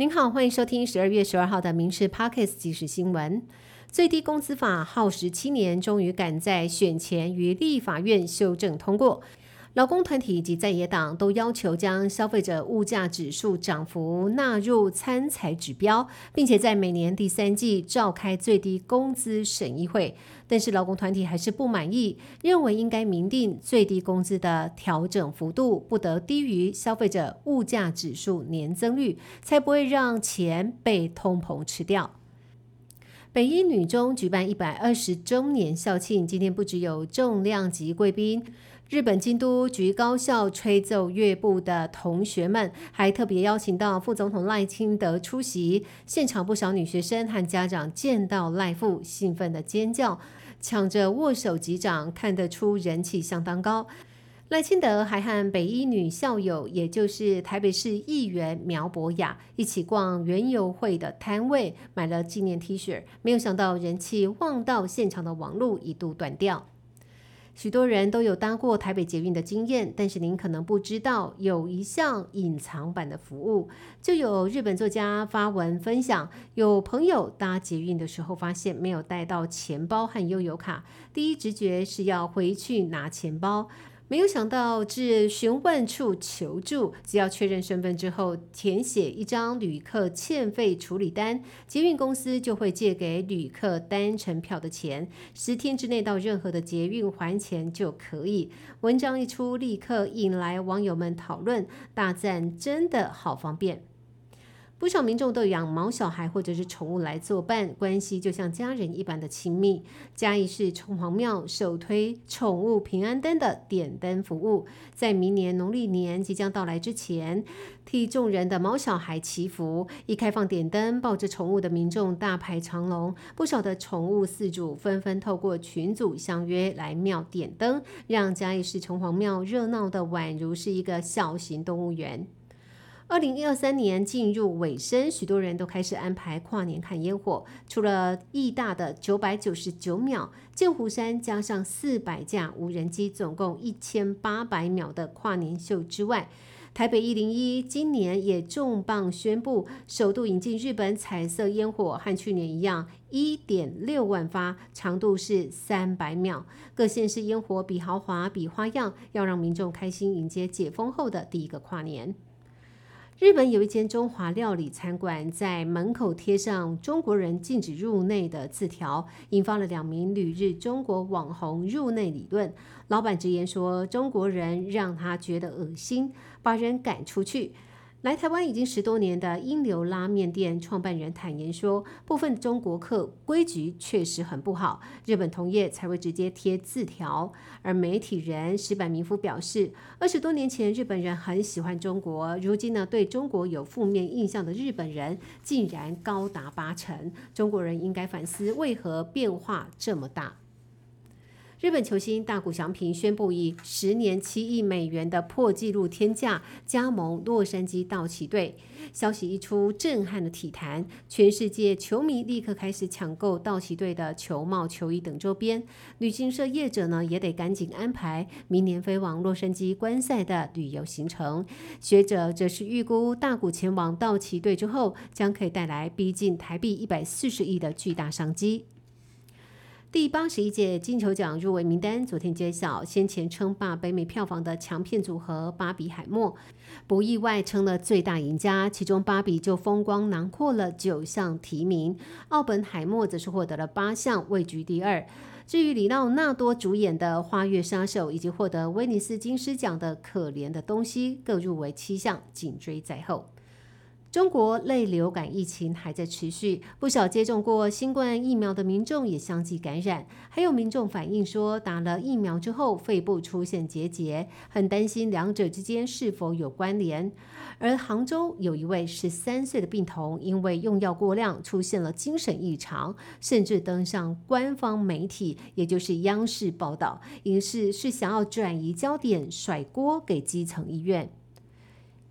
您好，欢迎收听十二月十二号的《民事 Pockets》即时新闻。最低工资法耗时七年，终于赶在选前于立法院修正通过。劳工团体以及在野党都要求将消费者物价指数涨幅纳入参采指标，并且在每年第三季召开最低工资审议会。但是劳工团体还是不满意，认为应该明定最低工资的调整幅度不得低于消费者物价指数年增率，才不会让钱被通膨吃掉。北一女中举办一百二十周年校庆，今天不只有重量级贵宾。日本京都局高校吹奏乐部的同学们，还特别邀请到副总统赖清德出席。现场不少女学生和家长见到赖父，兴奋的尖叫，抢着握手击掌，看得出人气相当高。赖清德还和北一女校友，也就是台北市议员苗博雅，一起逛园游会的摊位，买了纪念 T 恤。没有想到人气旺到现场的网路一度断掉。许多人都有搭过台北捷运的经验，但是您可能不知道，有一项隐藏版的服务。就有日本作家发文分享，有朋友搭捷运的时候发现没有带到钱包和悠游卡，第一直觉是要回去拿钱包。没有想到至询问处求助，只要确认身份之后，填写一张旅客欠费处理单，捷运公司就会借给旅客单程票的钱，十天之内到任何的捷运还钱就可以。文章一出，立刻引来网友们讨论，大赞真的好方便。不少民众都养毛小孩或者是宠物来作伴，关系就像家人一般的亲密。嘉义市城隍庙首推宠物平安灯的点灯服务，在明年农历年即将到来之前，替众人的毛小孩祈福。一开放点灯，抱着宠物的民众大排长龙，不少的宠物饲主纷纷透过群组相约来庙点灯，让嘉义市城隍庙热闹的宛如是一个小型动物园。二零一二三年进入尾声，许多人都开始安排跨年看烟火。除了义大的九百九十九秒，剑湖山加上四百架无人机，总共一千八百秒的跨年秀之外，台北一零一今年也重磅宣布，首度引进日本彩色烟火，和去年一样，一点六万发，长度是三百秒。各县市烟火比豪华，比花样，要让民众开心迎接解封后的第一个跨年。日本有一间中华料理餐馆，在门口贴上“中国人禁止入内”的字条，引发了两名旅日中国网红入内理论。老板直言说：“中国人让他觉得恶心，把人赶出去。”来台湾已经十多年的英流拉面店创办人坦言说，部分中国客规矩确实很不好，日本同业才会直接贴字条。而媒体人石坂明夫表示，二十多年前日本人很喜欢中国，如今呢对中国有负面印象的日本人竟然高达八成，中国人应该反思为何变化这么大。日本球星大谷翔平宣布以十年七亿美元的破纪录天价加盟洛杉矶道奇队。消息一出，震撼了体坛，全世界球迷立刻开始抢购道奇队的球帽、球衣等周边。旅行社业者呢，也得赶紧安排明年飞往洛杉矶观赛的旅游行程。学者则是预估，大谷前往道奇队之后，将可以带来逼近台币一百四十亿的巨大商机。第八十一届金球奖入围名单昨天揭晓，先前称霸北美票房的强片组合《芭比海默》不意外成了最大赢家，其中《芭比》就风光囊括了九项提名，《奥本海默》则是获得了八项，位居第二。至于里奥纳多主演的《花月杀手》以及获得威尼斯金狮奖的《可怜的东西》各入围七项，紧追在后。中国类流感疫情还在持续，不少接种过新冠疫苗的民众也相继感染。还有民众反映说，打了疫苗之后肺部出现结节，很担心两者之间是否有关联。而杭州有一位十三岁的病童，因为用药过量出现了精神异常，甚至登上官方媒体，也就是央视报道，疑似是想要转移焦点，甩锅给基层医院。